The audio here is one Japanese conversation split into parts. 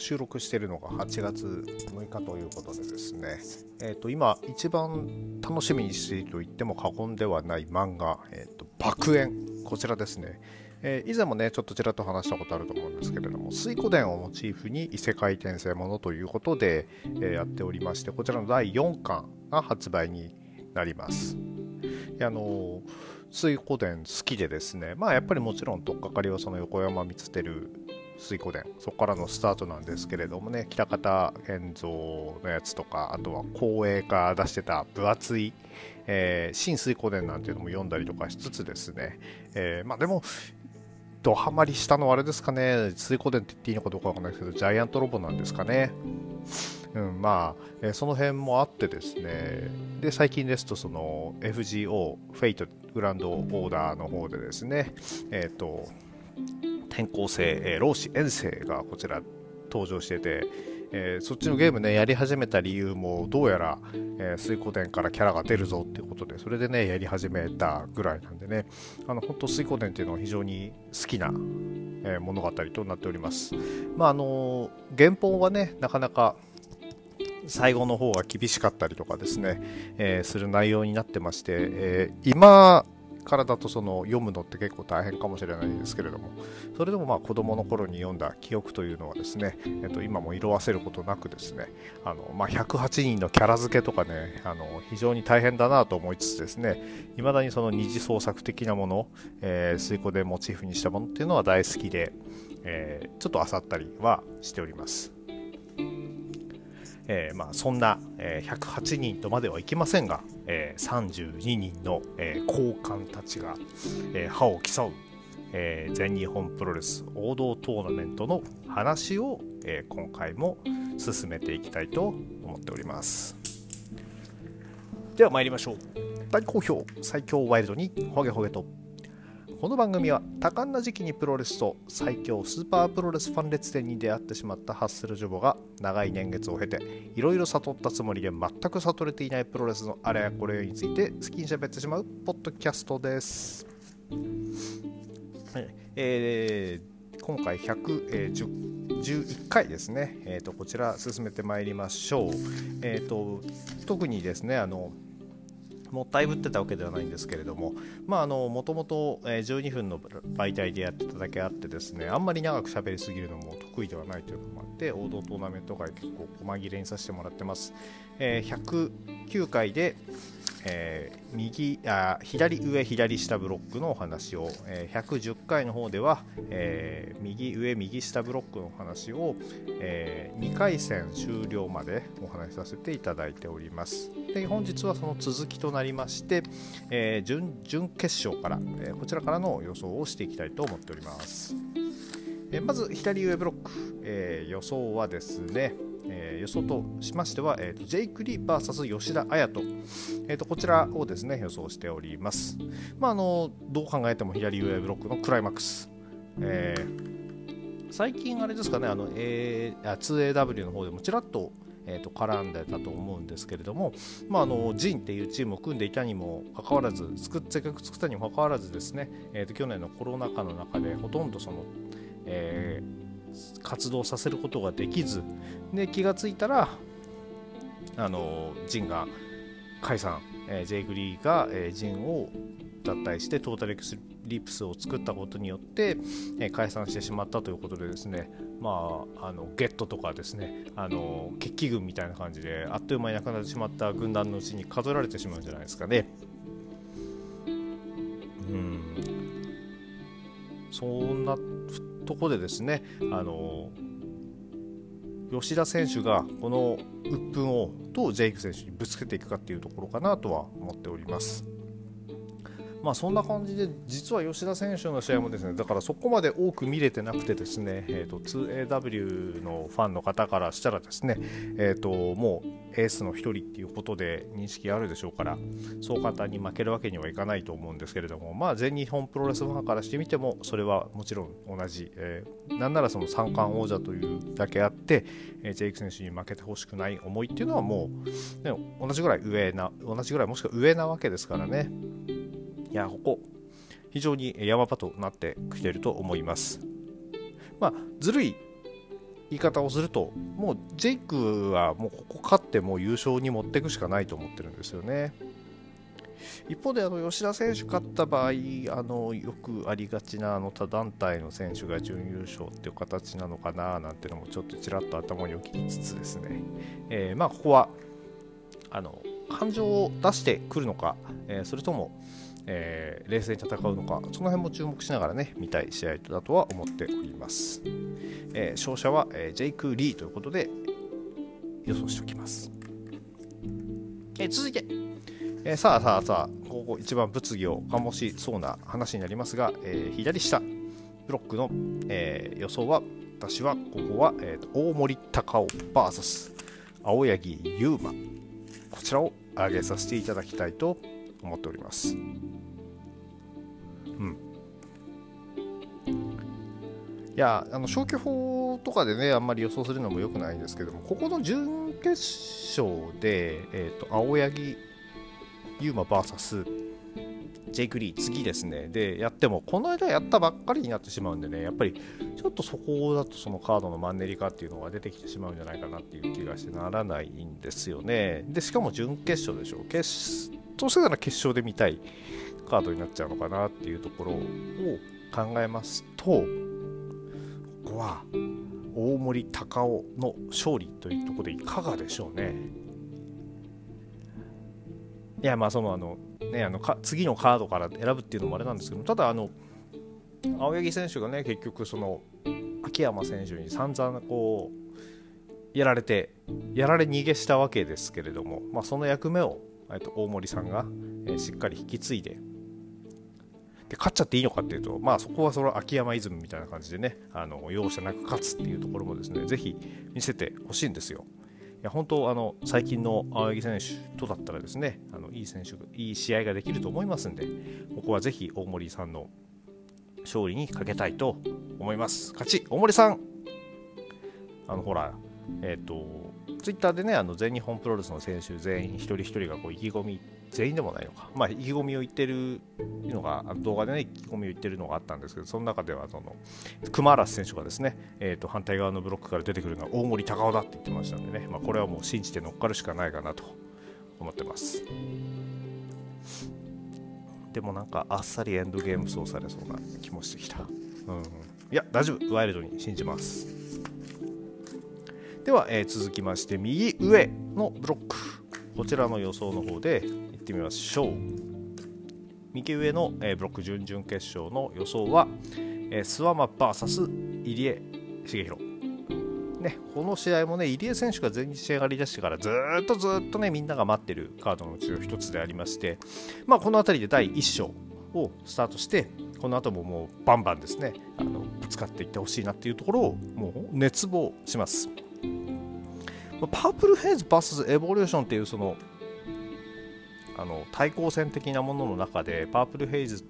収録しているのが8月6日ということでですね、えー、と今一番楽しみにしていると言っても過言ではない漫画「えー、と爆炎」こちらですね、えー、以前もねちょっとちらっと話したことあると思うんですけれども水湖伝をモチーフに異世界転生ものということで、えー、やっておりましてこちらの第4巻が発売になります。あの水湖伝好きでですね。まあやっぱりもちろん取っかかりはその横山光輝水湖伝そこからのスタートなんですけれどもね北方健三のやつとかあとは光栄が出してた分厚い、えー、新水湖伝なんていうのも読んだりとかしつつですね、えー、まあでもドハマりしたのはあれですかね。水湖伝って言っていいのかどうかわかんないですけどジャイアントロボなんですかね。うん、まあ、えー、その辺もあってですね、で、最近ですと、その FGO、フェイトグランドオーダーの方でですね、えっ、ー、と、転校生、えー、老子遠征がこちら登場してて、えー、そっちのゲームね、やり始めた理由も、どうやら、えー、水湖伝からキャラが出るぞっていうことで、それでね、やり始めたぐらいなんでね、あの、本当水湖伝っていうのは非常に好きな、えー、物語となっております。まあ、あの原本はね、なかなか、最後の方が厳しかったりとかですね、えー、する内容になってまして、えー、今からだとその読むのって結構大変かもしれないですけれどもそれでもまあ子供の頃に読んだ記憶というのはですね、えっと、今も色あせることなくですねあの、まあ、108人のキャラ付けとかねあの非常に大変だなと思いつつですね未だにその二次創作的なもの、えー、水湖でモチーフにしたものっていうのは大好きで、えー、ちょっと漁ったりはしております。えー、まあ、そんな、えー、108人とまではいきませんが、えー、32人の、え高官たちが、え歯を競う、え全日本プロレス王道トーナメントの話を、え今回も進めていきたいと思っております。では参りましょう。大好評最強ワイルドにホゲホゲと。この番組は多感な時期にプロレスと最強スーパープロレスファン列伝に出会ってしまったハッスルジョボが長い年月を経ていろいろ悟ったつもりで全く悟れていないプロレスのあれやこれについて好きに喋ってしまうポッドキャストです。えー、今回111回ですね、えーと、こちら進めてまいりましょう。えーと特にですねあのもったいぶってたわけではないんですけれどももともと12分の媒体でやってただけあってですねあんまり長く喋りすぎるのも得意ではないというのもあって王道トーナメント界結構細切れにさせてもらってます、えー、109回でえー、右あ左上左下ブロックのお話を、えー、110回の方では、えー、右上右下ブロックのお話を、え2回戦終了までお話しさせていただいております。で本日はその続きとなりまして、え準準決勝から、えこちらからの予想をしていきたいと思っております、えまず左上ブロック、え予想はですねえー、予想としましては、えーと、ジェイク・リー VS 吉田綾人、えーと、こちらをですね予想しております。まあ、あのどう考えても左上ブロックのクライマックス。えー、最近あれですかね、あの、A、2AW の方でもちらっとえーと、絡んでたと思うんですけれども、まあ、あのジンっていうチームを組んでいたにもかかわらずせっかく作ったにもかかわらずですね、えーと、去年のコロナ禍の中でほとんどその、えー活動させることができずで気がついたらあのジンが解散、えー、ジェイグリーが、えー、ジンを脱退してトータルエクスリプスを作ったことによって、え、解散してしまったということでですねまああのゲットとかですねあの決起軍みたいな感じであっという間になくなってしまった軍団のうちに数えられてしまうんじゃないですかね。うんそんなとこでですねあの吉田選手がこの鬱憤をどうジェイク選手にぶつけていくかっていうところかなとは思っております。まあ、そんな感じで実は吉田選手の試合もですねだからそこまで多く見れてなくてですね、えーと、2AW のファンの方からしたらですね、えーと、もうエースの1人っていうことで認識あるでしょうからそう簡単に負けるわけにはいかないと思うんですけれども、まあ、全日本プロレスファンからしてみてもそれはもちろん同じ、えー、なんならその三冠王者というだけあって、えー、ジェイク選手に負けてほしくない思いっていうのはもう、ね、同じぐらい上な同じぐらいもしくは上なわけですからね。いや、ここ、非常に山場となってきていると思います。まあ、ずるい言い方をするともうジェイクはもうここ勝っても優勝に持っていくしかないと思ってるんですよね。一方であの吉田選手勝った場合あのよくありがちなあの他団体の選手が準優勝っていう形なのかななんていうのもちょっとちらっと頭に置きつつですね、えー、まあここはあの感情を出してくるのか、えー、それとも、えー、冷静に戦うのかその辺も注目しながらね見たい試合だとは思っております、え勝者は、えジェイク・リーということで予想しておきます、え続いて。え、さあさあさあ、ここ一番物議を醸しそうな話になりますが、え、左下、ブロックの、え、予想は、私はここは、えーと、大森隆夫 VS 青柳優馬、こちらを上げさせていただきたいと思っております。うん。いや、あの消去法とかでね、あんまり予想するのも良くないんですけども、ここの準決勝で、えーと青柳ユーマ VS ジェイク・リー次ですね。でやってもこの間やったばっかりになってしまうんでねやっぱりちょっとそこだとそのカードのマンネリ化っていうのが出てきてしまうんじゃないかなっていう気がしてならないんですよね。でしかも準決勝でしょ決どうせなら決勝で見たいカードになっちゃうのかなっていうところを考えますとここは大森隆夫の勝利というところでいかがでしょうね。いやまあそのあのねあのか次のカードから選ぶっていうのもあれなんですけどただあの青柳選手がね結局その秋山選手に散々こうやられてやられ逃げしたわけですけれども、まあ、その役目を、えっと、大森さんが、え、しっかり引き継いでで勝っちゃっていいのかっていうと、まあ、そこはその秋山イズムみたいな感じでねあの容赦なく勝つっていうところもですねぜひ見せてほしいんですよ。いや本当あの最近の青柳選手とだったらですねあのいい選手いい試合ができると思いますんでここはぜひ大森さんの勝利にかけたいと思います。勝ち大森さん。あのほらえっ、ー、とツイッターでねあの全日本プロレスの選手全員一人一人がこう意気込み全員でもないのか、まあ、意気込みを言ってるのが、動画でね、意気込みを言ってるのがあったんですけど、その中では、その、熊嵐選手がですね、えーと、反対側のブロックから出てくるのは大森高尾だって言ってましたんでね、まあ、これはもう信じて乗っかるしかないかなと思ってます。でもなんか、あっさりエンドゲーム操されそうな気もしてきた。うん、いや、大丈夫、ワイルドに信じます。では、えー、続きまして、右上のブロック。こちらの予想の方でってみましょう右上の、えー、ブロック準々決勝の予想は、えー、スワマ VS 入江茂弘ね、この試合もね、入江選手が前日仕上がりだしてからずっとずっとね、みんなが待ってるカードのうちの一つでありまして、まあ、この辺りで第1章をスタートして、この後ももうバンバンですね、あのぶつかっていってほしいなっていうところをもう熱望します。パープルヘイズ VS エボリューションっていうそのあの対抗戦的なものの中でパープルヘイズ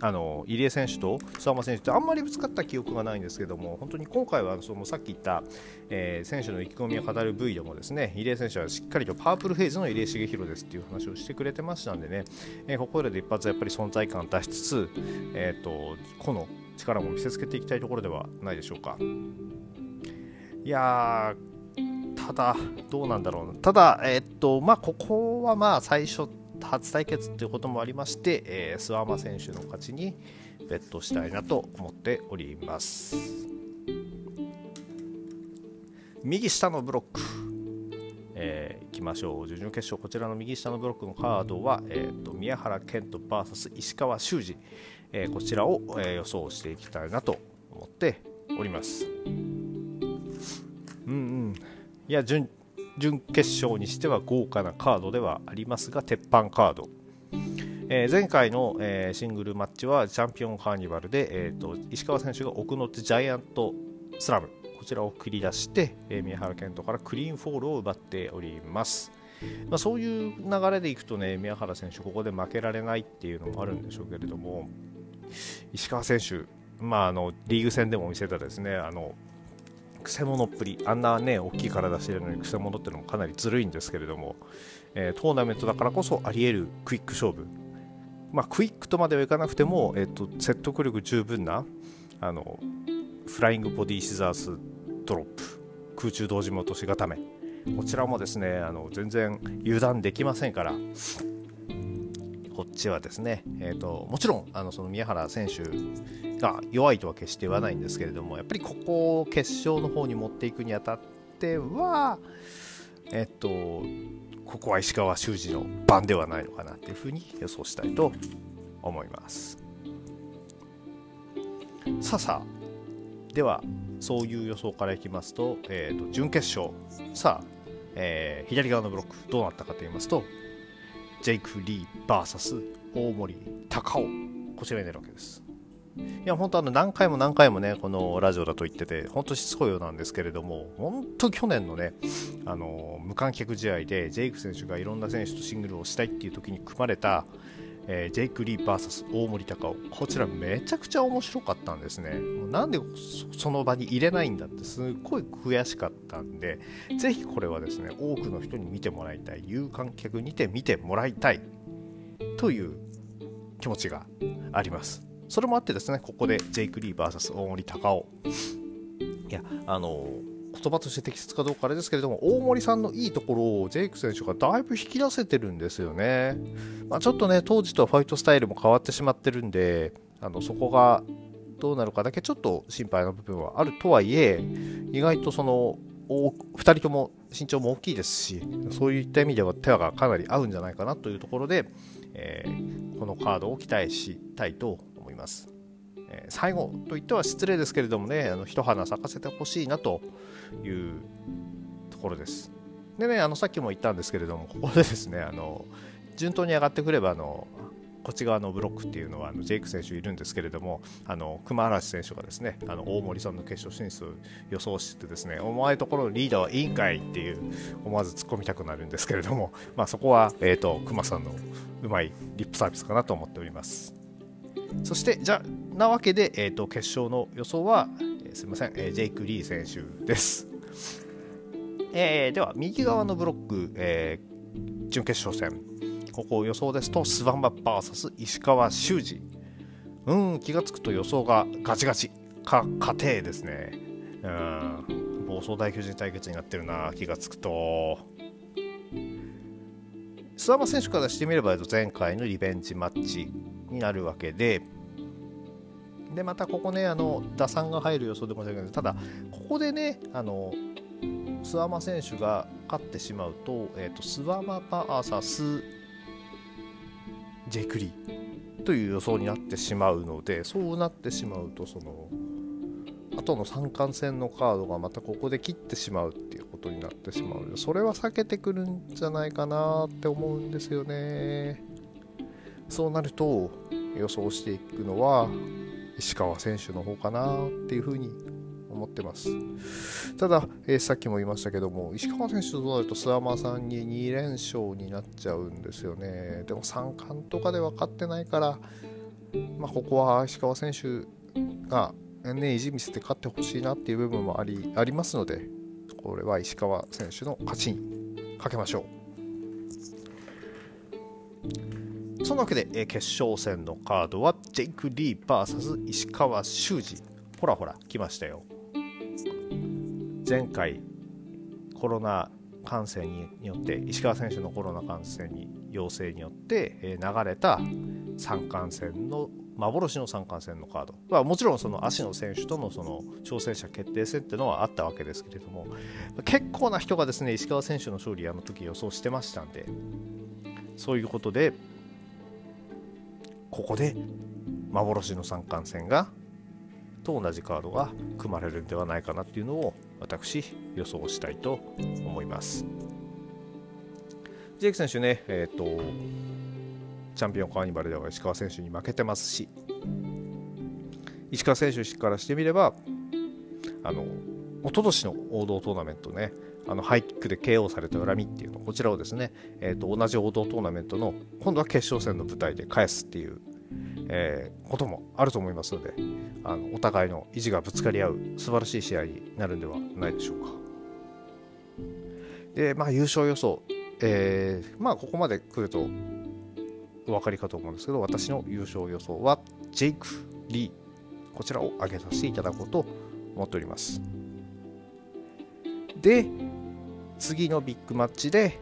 あの入江選手と諏訪間選手ってあんまりぶつかった記憶がないんですけども本当に今回はそのさっき言った、えー、選手の意気込みを語る V でもですね入江選手はしっかりとパープルヘイズの入江茂弘ですっていう話をしてくれてましたんでね、えー、ここで一発やっぱり存在感を出しつつ、えーと、個の力も見せつけていきたいところではないでしょうか。いやーただ、どうなんだろうな。ただ、えー、っと、まあ、ここはまあ、最初、初対決ということもありまして、えー、諏訪間選手の勝ちにベットしたいなと思っております。右下のブロック、えー、いきましょう。準々決勝、こちらの右下のブロックのカードは、えーと、宮原健人 VS 石川修司、えー、こちらを、えー、予想していきたいなと思っております。うんうんいや準準決勝にしては豪華なカードではありますが鉄板カード、えー、前回の、えー、シングルマッチはチャンピオンカーニバルで、えーと、石川選手が奥の手ジャイアントスラム。こちらを繰り出して、えー、宮原健人からクリーンフォールを奪っております、まあ、そういう流れでいくとね宮原選手ここで負けられないっていうのもあるんでしょうけれども石川選手まあ、あのリーグ戦でも見せたですねあのくせ者っぷり。あんなね大きい体してるのにくせ者ってのもかなりずるいんですけれども、えー、トーナメントだからこそあり得るクイック勝負。まあクイックとまではいかなくても、えーと、説得力十分なあのフライングボディシザースドロップ。空中同時も落とし固め。こちらもですねあの全然油断できませんから。こっちはですね、えーと、もちろんあのその宮原選手が弱いとは決して言わないんですけれどもやっぱりここを決勝の方に持っていくにあたってはえっ、とここは石川修司の番ではないのかなっていうふうに予想したいと思います。さあさあではそういう予想からいきますと,、えーと、準決勝。さあ、えー、左側のブロックどうなったかと言いますとジェイク・リー VS 大森高雄こちらになるわけです。いや本当あの何回も何回もねこのラジオだと言ってて本当しつこいようなんですけれども本当去年のねあの無観客試合でジェイク選手がいろんな選手とシングルをしたいっていう時に組まれたえー、ジェイク・リー VS 大森高尾こちらめちゃくちゃ面白かったんですね。もうなんでその場に入れないんだってすっごい悔しかったんでぜひこれはですね多くの人に見てもらいたい有観客にて見てもらいたいという気持ちがあります。それもあってですねここでジェイク・リー VS 大森高尾いやあのー言葉として適切かどうかあれですけれども大森さんのいいところをジェイク選手がだいぶ引き出せてるんですよね、まあ、ちょっとね当時とはファイトスタイルも変わってしまってるんであのそこがどうなるかだけちょっと心配な部分はあるとはいえ意外とその2人とも身長も大きいですしそういった意味では手話がかなり合うんじゃないかなというところで、えー、このカードを期待したいと思います。最後といっては失礼ですけれどもね、あの一花咲かせてほしいなというところです。でね、あのさっきも言ったんですけれども、ここでですね、あの順当に上がってくればあの、こっち側のブロックっていうのはあのジェイク選手いるんですけれども、あの熊嵐選手がですねあの大森さんの決勝進出を予想してですね、お前ところのリーダーはいいんかいっていう思わず突っ込みたくなるんですけれども、まあ、そこは、えーと、と熊さんのうまいリップサービスかなと思っております。そして、じゃなわけで、えーと、決勝の予想は、えー、すみません、えー、ジェイク・リー選手です。えー、では、右側のブロック、えー、準決勝戦、ここ予想ですと、スワンバ VS 石川修司。うん、気がつくと予想がガチガチ。か、家庭ですね。うん、暴走大巨人対決になってるな、気がつくと。諏訪間選手からしてみれば前回のリベンジマッチになるわけで、で、またここね、あの打算が入る予想で申し訳ないただ、ここでね、あの諏訪間選手が勝ってしまうと、えーと、諏訪間 VS ジェクリという予想になってしまうので、そうなってしまうと、その、後の三冠戦のカードがまたここで切ってしまうっていうことになってしまうので、それは避けてくるんじゃないかなって思うんですよね。そうなると、予想していくのは、石川選手の方かなっていうふうに思ってます。ただ、えー、さっきも言いましたけども、石川選手となると諏訪間さんに2連勝になっちゃうんですよね。でも3冠とかで分かってないから、まあ、ここは石川選手が、ね、意地見せて勝ってほしいなっていう部分もありありますので、これは石川選手の勝ちにかけましょう。そのわけで、え決勝戦のカードはジェイク・リー VS 石川修司ほらほら来ましたよ。前回コロナ感染によって石川選手のコロナ感染に陽性によって、え流れた三冠戦の幻の三冠戦のカード、まあ、もちろんその足野選手とのその挑戦者決定戦っていうのはあったわけですけれども結構な人がですね石川選手の勝利あの時予想してましたんでそういうことでここで幻の三冠戦がと同じカードが組まれるんではないかなっていうのを私予想したいと思います。ジェイク選手ねえっ、ー、とチャンピオンカーニバルでは石川選手に負けてますし石川選手からしてみればあの一昨年の王道トーナメントねあのハイキックで KO された恨みっていうのこちらをですね、えー、と同じ王道トーナメントの今度は決勝戦の舞台で返すっていう、えー、こともあると思いますのであのお互いの意地がぶつかり合う素晴らしい試合になるんではないでしょうか。で、まあ、優勝予想、えー、まあここまで来るとお分かりかと思うんですけど私の優勝予想はジェイク・リーこちらを挙げさせていただこうと思っております。で次のビッグマッチで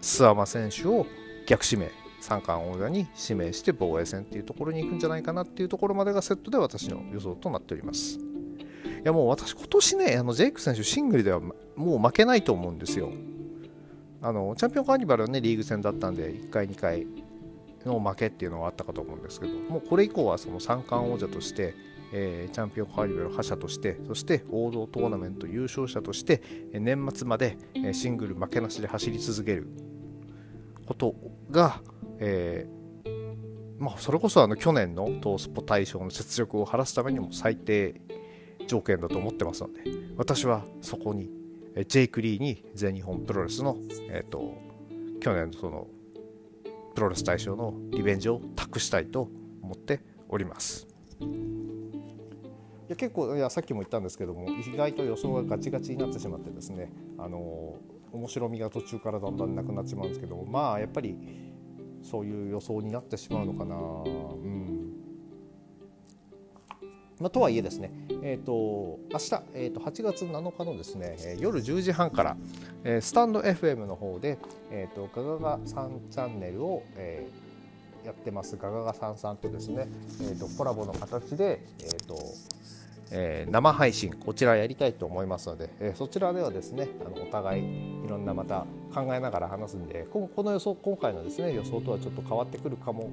諏訪間選手を逆指名三冠王座に指名して防衛戦っていうところに行くんじゃないかなっていうところまでがセットで私の予想となっております。いやもう私今年ねあのジェイク選手シングルではもう負けないと思うんですよ。あのチャンピオンカーニバルはねリーグ戦だったんで1回2回の負けっていうのはあったかと思うんですけどもうこれ以降はその三冠王者としてえー、チャンピオンカーニバル覇者としてそして王道トーナメント優勝者として年末までえシングル負けなしで走り続けることが、えー、まあ、それこそあの去年のトースポ大賞の雪辱を晴らすためにも最低条件だと思ってますので私はそこにジェイク・リーに全日本プロレスの、えーと、去年のそのプロレス大賞のリベンジを託したいと思っております。いや結構いやさっきも言ったんですけども意外と予想がガチガチになってしまってですねあの面白みが途中からだんだんなくなってしまうんですけどもまあやっぱりそういう予想になってしまうのかな。うんまあ、とはいえですね、えーと、明日、えーと、8月7日のですね、え夜10時半から、えー、スタンド FM の方で、えーと、ガガガ3チャンネルを、えー、やってますガガガさんさんとですね、えー、とコラボの形で、えーとえー、生配信こちらやりたいと思いますので、えー、そちらではですねあのお互いいろんなまた考えながら話すんでこの予想今回のですね予想とはちょっと変わってくるかも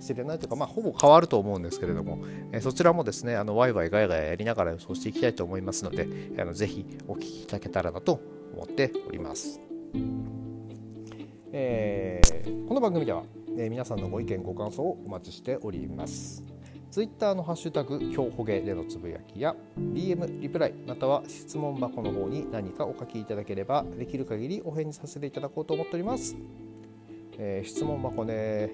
しれないというか、まあ、ほぼ変わると思うんですけれども、えー、そちらもですねあのワイワイガヤガヤやりながら予想していきたいと思いますのであのぜひお聞きいただけたらなと思っております。えー、この番組では、えー、皆さんのご意見ご感想をお待ちしております。ツイッターのハッシュタグ「今日ほげ」でのつぶやきや DM リプライまたは質問箱の方に何かお書きいただければできる限りお返事させていただこうと思っております。えー、質問箱ね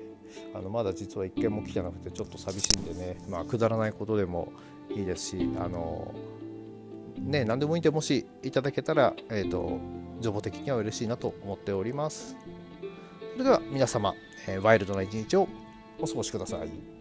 あのまだ実は一件も来てなくてちょっと寂しいんでね、まあ、くだらないことでもいいですしあのね何でもいいんでもしいただけたら、えーと、情報的には嬉しいなと思っております。それでは皆様、えー、ワイルドな一日をお過ごしください。